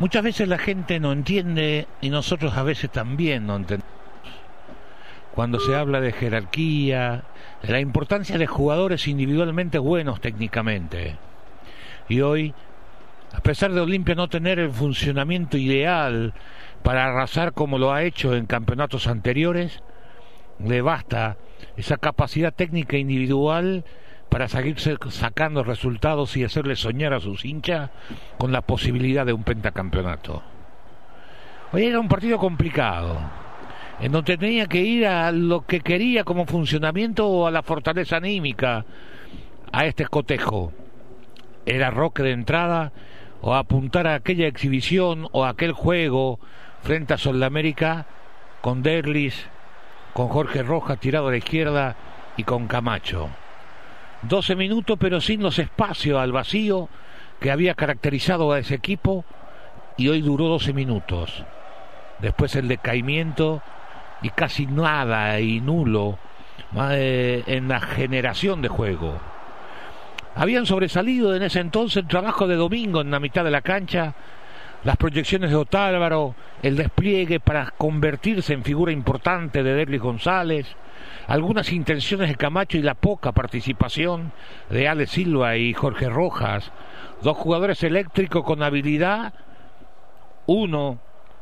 Muchas veces la gente no entiende y nosotros a veces también no entendemos. Cuando se habla de jerarquía, de la importancia de jugadores individualmente buenos técnicamente. Y hoy, a pesar de Olimpia no tener el funcionamiento ideal para arrasar como lo ha hecho en campeonatos anteriores, le basta esa capacidad técnica individual para seguirse sacando resultados y hacerle soñar a sus hinchas con la posibilidad de un pentacampeonato. Hoy era un partido complicado, en donde tenía que ir a lo que quería como funcionamiento o a la fortaleza anímica a este cotejo. Era Roque de entrada o apuntar a aquella exhibición o a aquel juego frente a Sudamérica con Derlis, con Jorge Rojas tirado a la izquierda y con Camacho. 12 minutos pero sin los espacios al vacío que había caracterizado a ese equipo y hoy duró 12 minutos. Después el decaimiento y casi nada y nulo eh, en la generación de juego. Habían sobresalido en ese entonces el trabajo de Domingo en la mitad de la cancha, las proyecciones de Otálvaro, el despliegue para convertirse en figura importante de Derlis González, algunas intenciones de Camacho y la poca participación de Ale Silva y Jorge Rojas, dos jugadores eléctricos con habilidad, uno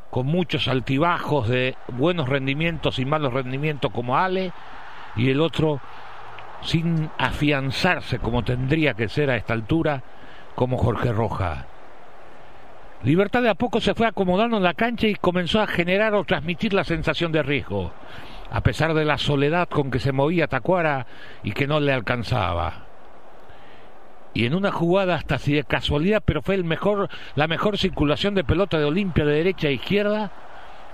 con muchos altibajos de buenos rendimientos y malos rendimientos como Ale, y el otro sin afianzarse como tendría que ser a esta altura como Jorge Rojas. Libertad de a poco se fue acomodando en la cancha y comenzó a generar o transmitir la sensación de riesgo a pesar de la soledad con que se movía Tacuara y que no le alcanzaba. Y en una jugada hasta así de casualidad, pero fue el mejor, la mejor circulación de pelota de Olimpia de derecha a izquierda,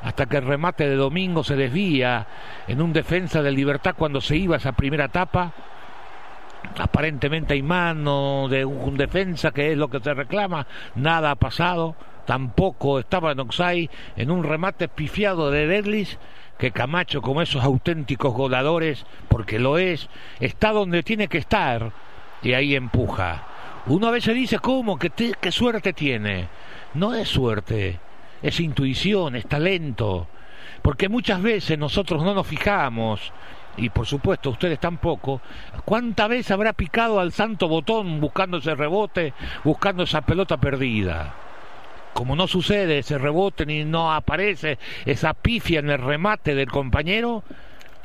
hasta que el remate de Domingo se desvía en un defensa de libertad cuando se iba esa primera etapa. Aparentemente hay mano de un defensa que es lo que se reclama, nada ha pasado, tampoco estaba en Oxai en un remate pifiado de Derlis que Camacho, como esos auténticos goladores, porque lo es, está donde tiene que estar y ahí empuja. Uno a veces dice, ¿cómo? ¿Qué, qué suerte tiene? No es suerte, es intuición, es talento. Porque muchas veces nosotros no nos fijamos, y por supuesto ustedes tampoco, cuánta vez habrá picado al santo botón buscando ese rebote, buscando esa pelota perdida como no sucede ese rebote ni no aparece esa pifia en el remate del compañero,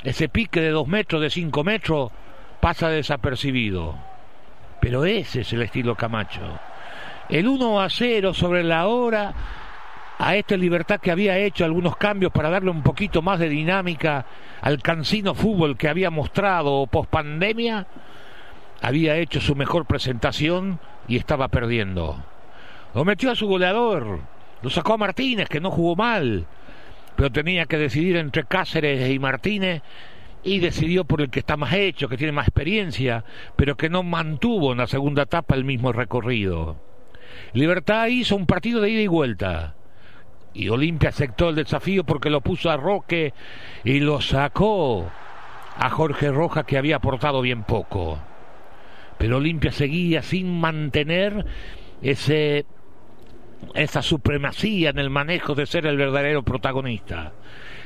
ese pique de dos metros, de cinco metros, pasa desapercibido. Pero ese es el estilo Camacho. El 1 a 0 sobre la hora a esta Libertad que había hecho algunos cambios para darle un poquito más de dinámica al cansino fútbol que había mostrado post pandemia, había hecho su mejor presentación y estaba perdiendo. Lo metió a su goleador. Lo sacó a Martínez, que no jugó mal. Pero tenía que decidir entre Cáceres y Martínez. Y decidió por el que está más hecho, que tiene más experiencia, pero que no mantuvo en la segunda etapa el mismo recorrido. Libertad hizo un partido de ida y vuelta. Y Olimpia aceptó el desafío porque lo puso a Roque y lo sacó a Jorge Roja que había aportado bien poco. Pero Olimpia seguía sin mantener ese esa supremacía en el manejo de ser el verdadero protagonista.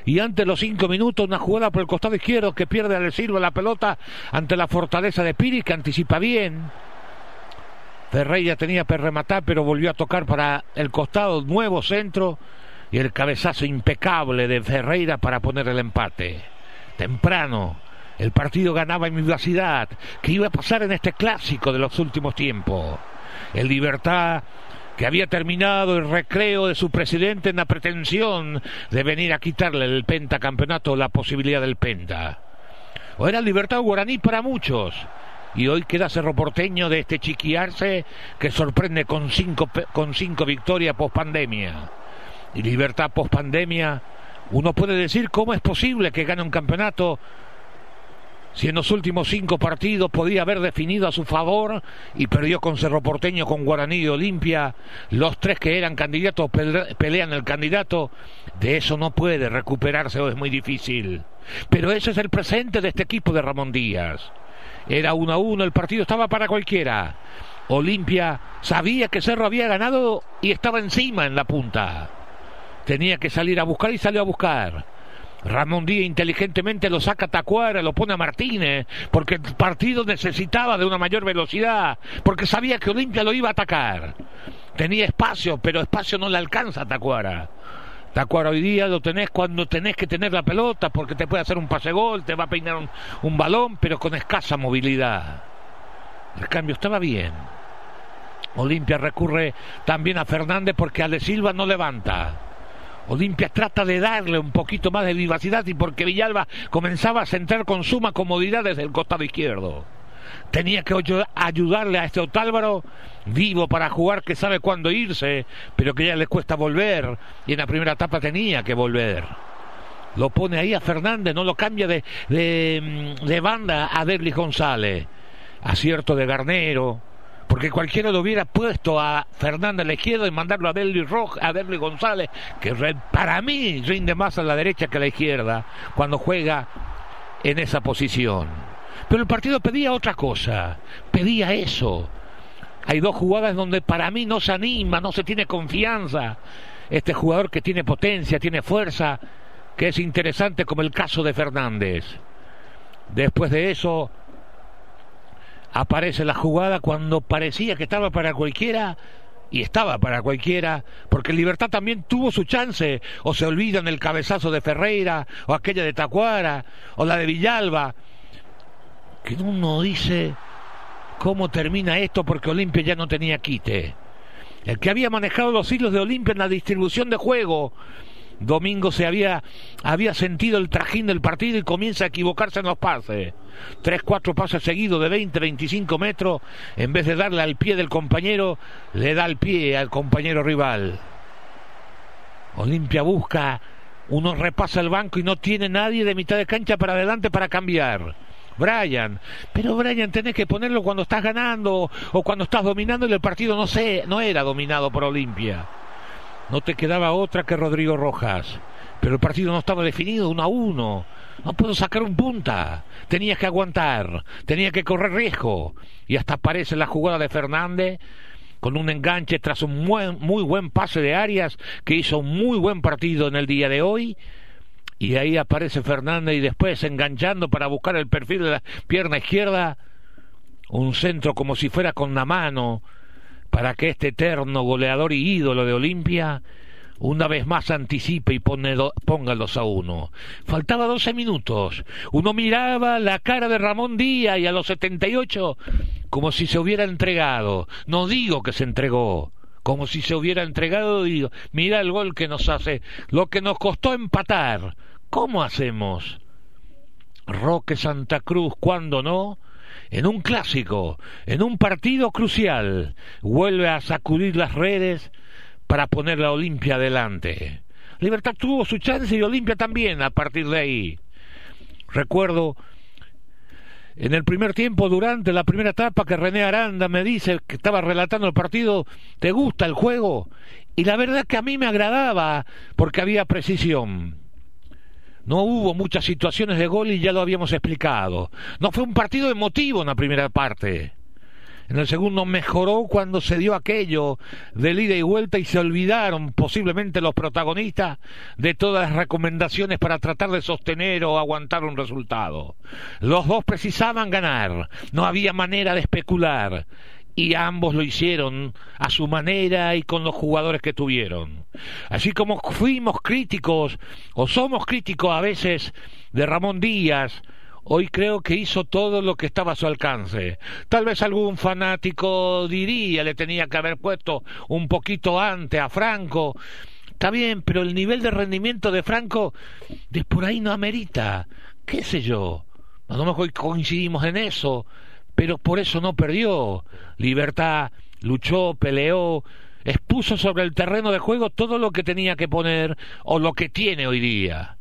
Y ante los cinco minutos, una jugada por el costado izquierdo que pierde al Silva la pelota ante la fortaleza de Piri, que anticipa bien. Ferreira tenía que rematar, pero volvió a tocar para el costado, nuevo centro y el cabezazo impecable de Ferreira para poner el empate. Temprano, el partido ganaba en vivacidad. ¿Qué iba a pasar en este clásico de los últimos tiempos? El Libertad que había terminado el recreo de su presidente en la pretensión de venir a quitarle el pentacampeonato la posibilidad del penta. O era libertad guaraní para muchos. Y hoy queda Cerro Porteño de este chiquiarse que sorprende con cinco, con cinco victorias post pandemia. Y libertad post pandemia, uno puede decir cómo es posible que gane un campeonato si en los últimos cinco partidos podía haber definido a su favor y perdió con Cerro Porteño, con Guaraní y Olimpia, los tres que eran candidatos pelean el candidato, de eso no puede recuperarse o es muy difícil. Pero ese es el presente de este equipo de Ramón Díaz. Era uno a uno, el partido estaba para cualquiera. Olimpia sabía que Cerro había ganado y estaba encima en la punta. Tenía que salir a buscar y salió a buscar. Ramón Díaz inteligentemente lo saca a Tacuara, lo pone a Martínez, porque el partido necesitaba de una mayor velocidad, porque sabía que Olimpia lo iba a atacar. Tenía espacio, pero espacio no le alcanza a Tacuara. Tacuara hoy día lo tenés cuando tenés que tener la pelota, porque te puede hacer un pase gol, te va a peinar un, un balón, pero con escasa movilidad. El cambio estaba bien. Olimpia recurre también a Fernández porque Ale Silva no levanta. Olimpia trata de darle un poquito más de vivacidad y porque Villalba comenzaba a centrar con suma comodidad desde el costado izquierdo. Tenía que ayudarle a este Otálvaro vivo para jugar que sabe cuándo irse, pero que ya le cuesta volver y en la primera etapa tenía que volver. Lo pone ahí a Fernández, no lo cambia de, de, de banda a Derlis González. Acierto de Garnero, porque cualquiera lo hubiera puesto a Fernando a la izquierda y mandarlo a Derly Roja, a Derly González, que para mí rinde más a la derecha que a la izquierda cuando juega en esa posición. Pero el partido pedía otra cosa, pedía eso. Hay dos jugadas donde para mí no se anima, no se tiene confianza. Este jugador que tiene potencia, tiene fuerza, que es interesante como el caso de Fernández. Después de eso, aparece la jugada cuando parecía que estaba para cualquiera y estaba para cualquiera, porque Libertad también tuvo su chance, o se olvidan el cabezazo de Ferreira, o aquella de Tacuara, o la de Villalba, que uno dice cómo termina esto porque Olimpia ya no tenía quite. El que había manejado los hilos de Olimpia en la distribución de juego, Domingo se había, había sentido el trajín del partido y comienza a equivocarse en los pases. Tres, cuatro pases seguidos de 20, 25 metros, en vez de darle al pie del compañero, le da al pie al compañero rival. Olimpia busca, uno repasa el banco y no tiene nadie de mitad de cancha para adelante para cambiar. Brian, pero Brian tenés que ponerlo cuando estás ganando o cuando estás dominando y el partido no, sé, no era dominado por Olimpia. No te quedaba otra que Rodrigo Rojas. Pero el partido no estaba definido, uno a uno. No puedo sacar un punta. Tenías que aguantar, tenía que correr riesgo. Y hasta aparece la jugada de Fernández con un enganche tras un muy buen pase de Arias, que hizo un muy buen partido en el día de hoy. Y ahí aparece Fernández y después enganchando para buscar el perfil de la pierna izquierda. Un centro como si fuera con la mano para que este eterno goleador y ídolo de Olimpia una vez más anticipe y pone ponga los a uno. Faltaba doce minutos. Uno miraba la cara de Ramón Díaz y a los setenta y ocho como si se hubiera entregado. No digo que se entregó, como si se hubiera entregado, digo, mira el gol que nos hace, lo que nos costó empatar. ¿Cómo hacemos? Roque Santa Cruz, ¿cuándo no? En un clásico, en un partido crucial, vuelve a sacudir las redes para poner la Olimpia adelante. Libertad tuvo su chance y Olimpia también a partir de ahí. Recuerdo en el primer tiempo, durante la primera etapa, que René Aranda me dice que estaba relatando el partido, ¿te gusta el juego? Y la verdad que a mí me agradaba porque había precisión. No hubo muchas situaciones de gol y ya lo habíamos explicado. No fue un partido emotivo en la primera parte. En el segundo mejoró cuando se dio aquello de ida y vuelta y se olvidaron posiblemente los protagonistas de todas las recomendaciones para tratar de sostener o aguantar un resultado. Los dos precisaban ganar, no había manera de especular y ambos lo hicieron a su manera y con los jugadores que tuvieron. Así como fuimos críticos o somos críticos a veces de Ramón Díaz, hoy creo que hizo todo lo que estaba a su alcance. Tal vez algún fanático diría le tenía que haber puesto un poquito antes a Franco. Está bien, pero el nivel de rendimiento de Franco de por ahí no amerita. ¿Qué sé yo? A lo mejor coincidimos en eso pero por eso no perdió. Libertad luchó, peleó, expuso sobre el terreno de juego todo lo que tenía que poner o lo que tiene hoy día.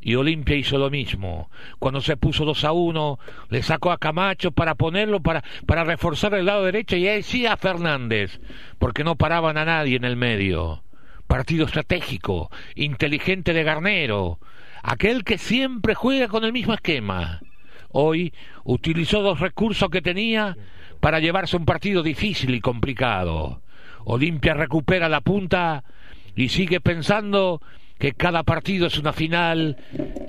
Y Olimpia hizo lo mismo. Cuando se puso 2 a 1, le sacó a Camacho para ponerlo, para, para reforzar el lado derecho, y ahí sí a Fernández, porque no paraban a nadie en el medio. Partido estratégico, inteligente de Garnero, aquel que siempre juega con el mismo esquema. Hoy utilizó dos recursos que tenía para llevarse un partido difícil y complicado. Olimpia recupera la punta y sigue pensando que cada partido es una final,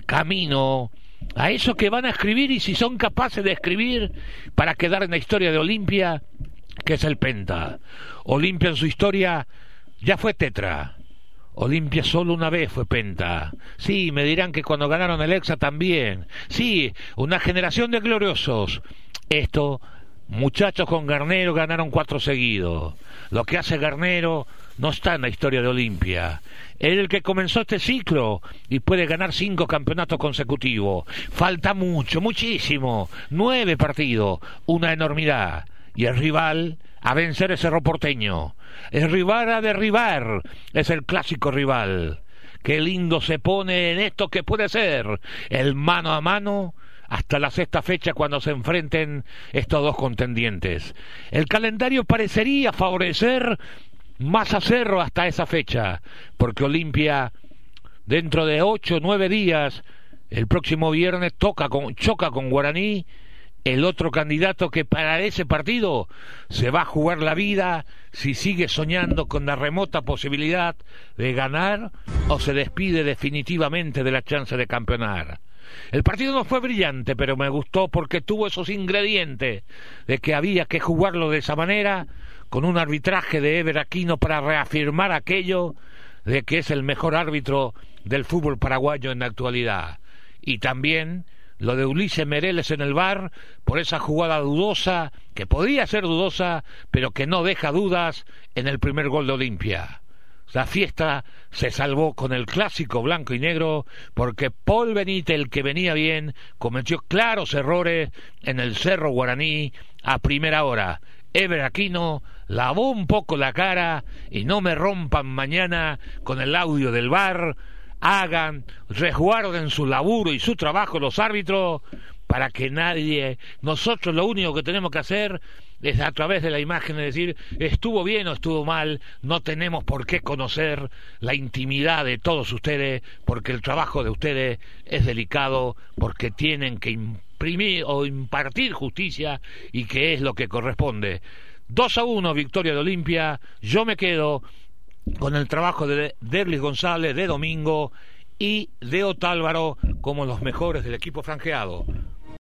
camino a eso que van a escribir y si son capaces de escribir para quedar en la historia de Olimpia, que es el Penta. Olimpia en su historia ya fue tetra. Olimpia solo una vez fue penta. Sí, me dirán que cuando ganaron el Exa también. Sí, una generación de gloriosos. Esto, muchachos con Garnero ganaron cuatro seguidos. Lo que hace Garnero no está en la historia de Olimpia. Es el que comenzó este ciclo y puede ganar cinco campeonatos consecutivos. Falta mucho, muchísimo. Nueve partidos, una enormidad. Y el rival a vencer ese Cerro Porteño. El rival a derribar es el clásico rival. Qué lindo se pone en esto que puede ser el mano a mano hasta la sexta fecha cuando se enfrenten estos dos contendientes. El calendario parecería favorecer más a Cerro hasta esa fecha, porque Olimpia dentro de ocho o nueve días, el próximo viernes toca con, choca con Guaraní el otro candidato que para ese partido se va a jugar la vida si sigue soñando con la remota posibilidad de ganar o se despide definitivamente de la chance de campeonar. El partido no fue brillante, pero me gustó porque tuvo esos ingredientes de que había que jugarlo de esa manera, con un arbitraje de Ever Aquino para reafirmar aquello de que es el mejor árbitro del fútbol paraguayo en la actualidad. Y también lo de Ulises Mereles en el bar por esa jugada dudosa, que podría ser dudosa, pero que no deja dudas en el primer gol de Olimpia. La fiesta se salvó con el clásico blanco y negro porque Paul Benítez, el que venía bien, cometió claros errores en el Cerro Guaraní a primera hora. Ever Aquino lavó un poco la cara y no me rompan mañana con el audio del bar hagan, resguarden su laburo y su trabajo los árbitros para que nadie, nosotros lo único que tenemos que hacer es a través de la imagen decir estuvo bien o estuvo mal, no tenemos por qué conocer la intimidad de todos ustedes, porque el trabajo de ustedes es delicado, porque tienen que imprimir o impartir justicia y que es lo que corresponde. 2 a 1, victoria de Olimpia, yo me quedo con el trabajo de Derlis González, de Domingo y de Otálvaro como los mejores del equipo franjeado.